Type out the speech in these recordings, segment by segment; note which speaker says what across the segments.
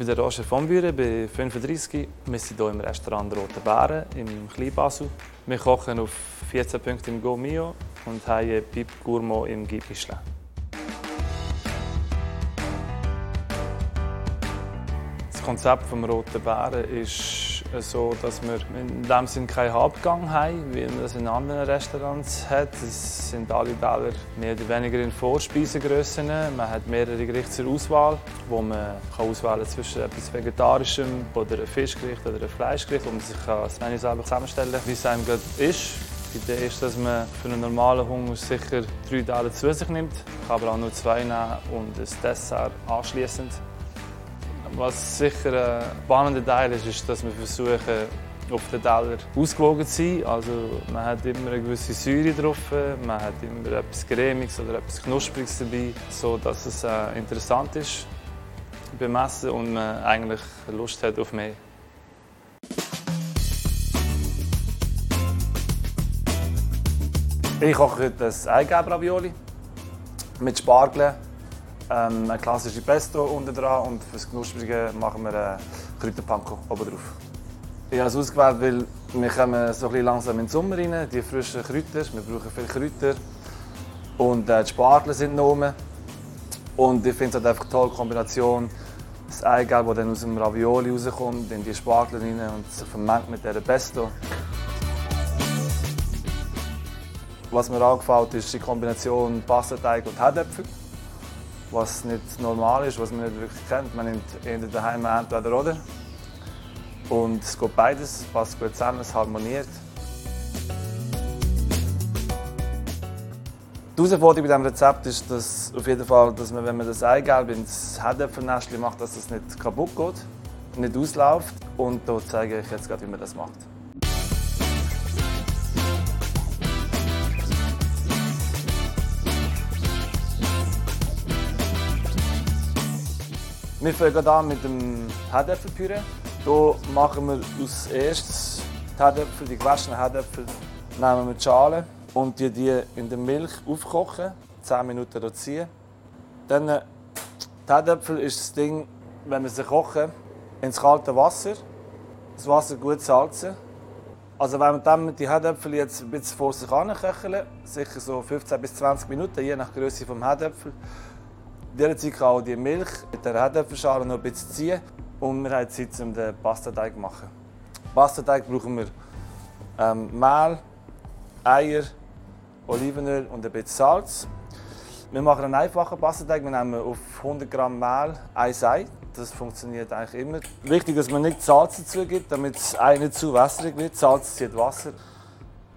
Speaker 1: bin der Roger von Büren, bin 35. Wir sind hier im Restaurant Rote Bären im Kleinbasel. Wir kochen auf 14 Punkten im Go Mio und haben Pip Gourmand im Michelin. Das Konzept des Roten Bären ist so, dass wir in dem Sinne keinen Hauptgang haben, wie man das in anderen Restaurants hat. Es sind alle Teller mehr oder weniger in Vorspeisengrössen. Man hat mehrere Gerichte zur Auswahl, wo man kann auswählen zwischen etwas Vegetarischem oder einem Fischgericht oder einem Fleischgericht, wo man sich das Menü selber zusammenstellen kann, wie es einem gerade ist. Die Idee ist, dass man für einen normalen Hunger sicher drei Teller zu sich nimmt, kann aber auch nur zwei nehmen und ein Dessert anschließend. Was sicher ein spannender Teil ist, ist, dass wir versuchen, auf den Teller ausgewogen zu sein. Also man hat immer eine gewisse Säure drauf, man hat immer etwas Cremiges oder etwas Knuspriges dabei, so dass es äh, interessant ist beim Essen und man eigentlich Lust hat auf mehr. Ich koche heute ein Eigelb-Ravioli mit Spargel ähm, eine klassische Pesto unten dran und für das Knusprige machen wir einen Kräuterpanko oben drauf. Ich habe es ausgewählt, weil wir kommen so ein langsam in den Sommer rein, die frischen Kräuter, wir brauchen viele Kräuter und äh, die Spargel sind noch oben. Und ich finde es halt einfach eine tolle Kombination, das Eigelb, das dann aus dem Ravioli rauskommt, in die Spargel rein und sich vermengt mit dieser Pesto. Was mir auch gefällt, ist die Kombination Pastateig und Herdäpfel was nicht normal ist, was man nicht wirklich kennt. Man nimmt entweder daheim entweder oder. Und es geht beides, passt gut zusammen, es harmoniert. Die Herausforderung bei diesem Rezept ist dass auf jeden Fall, dass man, wenn man das Eigelb ins Herdöpfelnestchen macht, dass es nicht kaputt geht, nicht ausläuft. Und da zeige ich jetzt gerade, wie man das macht. Wir fangen an mit dem Herdäpfelpüree. Hier machen wir als erstes die Herdäpfel, die gewaschenen Herdäpfel, nehmen wir die Schale und die, die in der Milch aufkochen, 10 Minuten ziehen. Dann äh, die Herdäpfel ist das Ding, wenn wir sie kochen, ins kalte Wasser. Das Wasser gut salzen. Also wenn wir dann die Herdäpfel jetzt ein bisschen vor sich köcheln, sicher so 15 bis 20 Minuten, je nach Größe des Herdäpfel, in dieser Zeit kann auch die Milch mit der Herdöpfelschale noch ein bisschen ziehen und wir haben Zeit, um den Pastateig zu machen. Pastateig brauchen wir ähm, Mehl, Eier, Olivenöl und ein bisschen Salz. Wir machen einen einfachen Pastateig. Wir nehmen auf 100 Gramm Mehl ein Ei. Das funktioniert eigentlich immer. Wichtig, dass man nicht Salz dazu gibt, damit das Ei nicht zu wässrig wird. Salz zieht Wasser.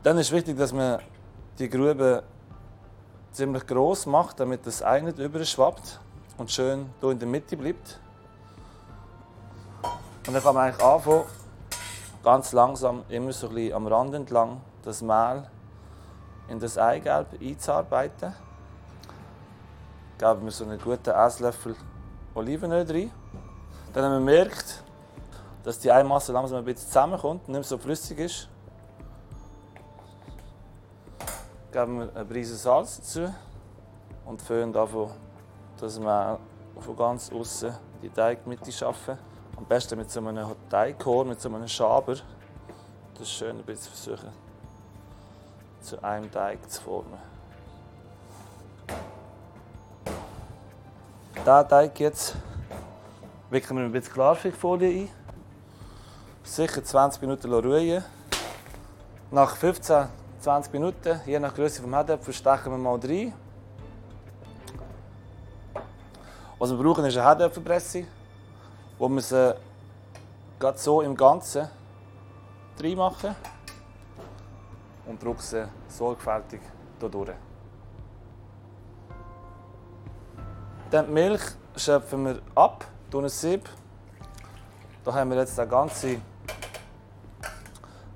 Speaker 1: Dann ist wichtig, dass man die Grube ziemlich groß macht, damit das Ei nicht überschwappt und schön hier in der Mitte bleibt. Und dann kann man eigentlich anfangen, ganz langsam, immer so ein am Rand entlang, das Mehl in das Eigelb einzuarbeiten. Geben wir so einen guten Esslöffel Olivenöl rein. Dann, wenn man merkt, dass die Eimasse langsam ein bisschen zusammenkommt und nicht mehr so flüssig ist, geben wir eine Prise Salz dazu und föhnen davon, dass wir von ganz außen die Teigmitte schaffen. Am besten mit so einem Teighorn, mit so einem Schaber. Das schön ein bisschen versuchen, zu einem Teig zu formen. Diesen Teig jetzt wickeln wir ein bisschen Klarsichtfolie ein. Sicher 20 Minuten ruhen. Nach 15 20 Minuten, je nach Größe des Herdöpfel, stechen wir mal rein. Was wir brauchen, ist eine Herdöpfelpresse, wo wir sie gerade so im Ganzen reinmachen und drücken sie sorgfältig hier durch. Dann die Milch schöpfen wir ab, tun ein Sieb. Da haben wir jetzt den ganzen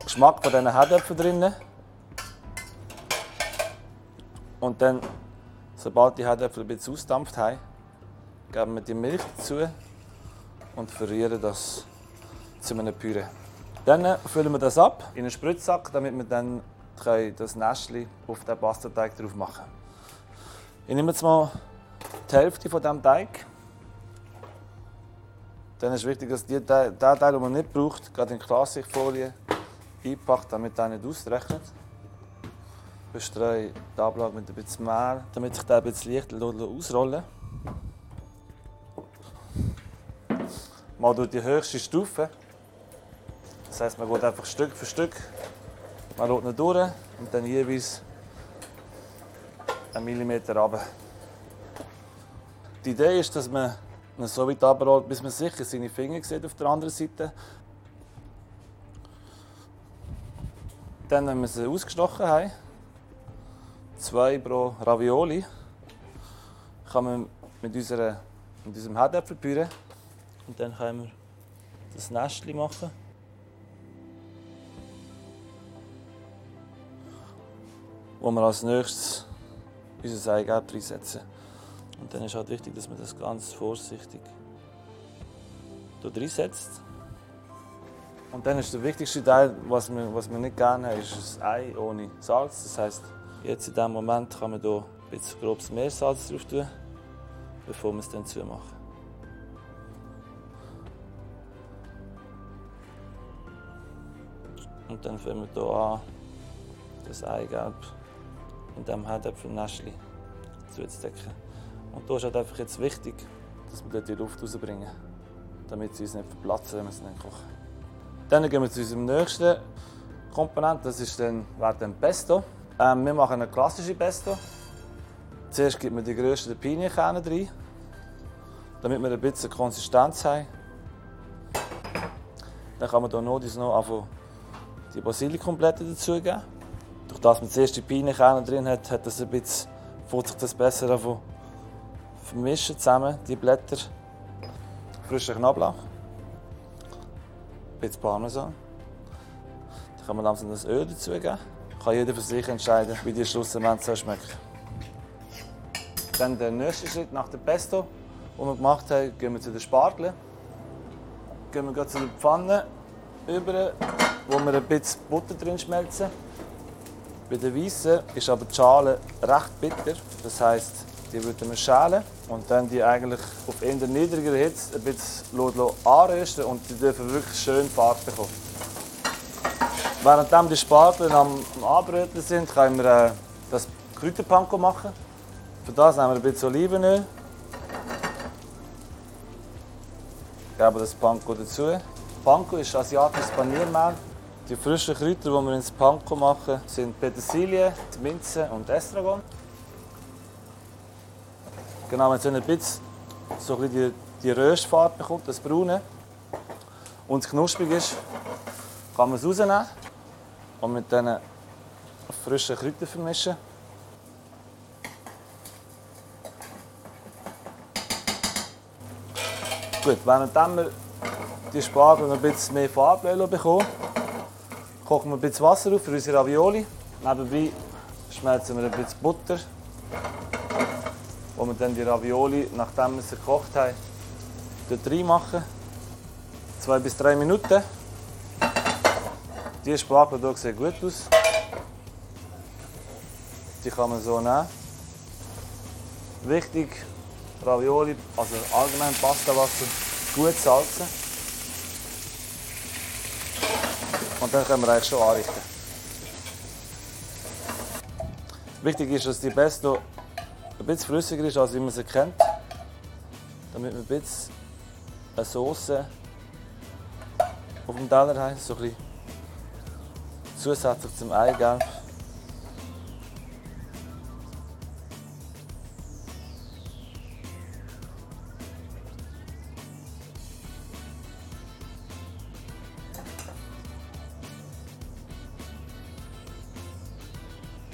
Speaker 1: Geschmack von diesen Herdöpfeln drin. Und dann, sobald die Herdöpfel ein bisschen ausdampft haben, geben wir die Milch dazu und verrühren das zu einem Püree. Dann füllen wir das ab in einen Spritzsack, damit wir dann das Nestchen auf den Pastateig drauf machen können. Ich nehme jetzt mal die Hälfte von diesem Teig. Dann ist wichtig, dass der, Teil, den man nicht braucht, gerade in Klarsichtfolie einpackt, damit er nicht ausrechnet. Bestreue die Ablage mit ein bisschen Mehl, damit sich der ein bisschen leicht ausrollen Mal durch die höchste Stufe. Das heisst, man geht einfach Stück für Stück. Man rollt ihn durch und dann jeweils einen Millimeter runter. Die Idee ist, dass man ihn so weit runterrollt, bis man sicher seine Finger sieht auf der anderen Seite. Dann, wenn wir sie ausgestochen haben, zwei pro Ravioli, kann man mit, unserer, mit unserem Herdäpfelpüree und dann können wir das Nestchen machen. Wo wir als nächstes unser Eigelb reinsetzen. Und dann ist halt wichtig, dass man das ganz vorsichtig reinsetzt. Und dann ist der wichtigste Teil, was wir, was wir nicht gerne haben, ist das Ei ohne Salz. Das heißt, jetzt in diesem Moment kann man hier ein bisschen grobes Meersalz drauf tun, bevor wir es dann zumachen. Und dann fangen wir hier an, das Eigelb in diesem Herdäpfelnäschchen zuzudecken. Und hier ist halt einfach jetzt wichtig, dass wir die Luft rausbringen, damit sie uns nicht verplatzen, wenn wir sie dann kochen. Dann gehen wir zu unserem nächsten Komponenten, das ist dann, wäre dann Pesto. Ähm, wir machen eine klassische Pesto. Zuerst gibt man die grössten Pinienkerne rein, damit wir ein bisschen Konsistenz haben. Dann kann man hier noch, noch die Basilikumblätter dazugeben. Durch das man zuerst die Pinienkerne drin hat, hat das ein bisschen, sich das besser vermischen zusammen, die Blätter. Frischer Knoblauch ein bisschen Parmesan. Dann kann man langsam das Öl dazugeben. Kann jeder für sich entscheiden, wie die schlussendlich schmeckt. Dann der nächste Schritt nach dem Pesto, den wir gemacht haben, gehen wir zu den Spargeln. Gehen wir zu der Pfanne über, wo wir ein bisschen Butter drin schmelzen. Bei den Weißen ist aber die Schale recht bitter. Das heisst, die würden wir schälen und dann die eigentlich auf eher niedriger Hitze ein bisschen anrösten und die dürfen wirklich schön Farbe bekommen. Während die Spargel am, Anbröteln sind, können wir äh, das Kräuterpanko machen. Für das nehmen wir ein bisschen Olivenöl. Geben das Panko dazu. Panko ist asiatisches Paniermehl. Die frischen Kräuter, die wir ins Panko machen, sind Petersilie, Minze und Estragon. Genau, wenn es ein bisschen so ein bisschen die, die Röstfarbe bekommt, das Braune, und es knusprig ist, kann man es rausnehmen und mit diesen frischen Kräutern vermischen. Gut, während wir die Spargel ein bisschen mehr Farbe bekommen, kochen wir ein bisschen Wasser auf für unsere Ravioli. Nebenbei schmelzen wir ein bisschen Butter wo wir dann die Ravioli, nachdem wir sie gekocht haben, dort reinmachen. Zwei bis drei Minuten. Die Spargel hier sieht gut aus. Die kann man so nehmen. Wichtig, Ravioli, also allgemein Pastawasser, gut salzen. Und dann können wir eigentlich schon anrichten. Wichtig ist, dass die Pesto ein bisschen flüssiger ist, als man sie kennt. Damit wir ein bisschen eine Sauce auf dem Teller haben, so ein bisschen zusätzlich zum.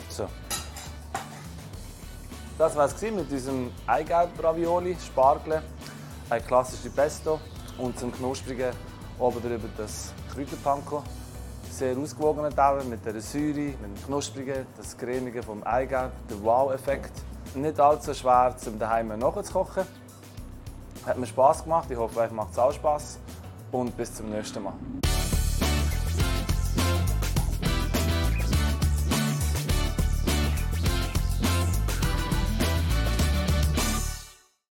Speaker 1: So. Das war es mit diesem Eigelb-Ravioli, Spargel, ein klassisches Pesto und zum knusprigen oben drüber das Kräuterpanko. Sehr ausgewogener Teller mit der Säure, mit dem knusprigen, das cremige vom Eigelb, der Wow-Effekt. Nicht allzu schwer, um daheim nachzukochen. Hat mir Spass gemacht. Ich hoffe, euch macht es auch Spass. Und bis zum nächsten Mal.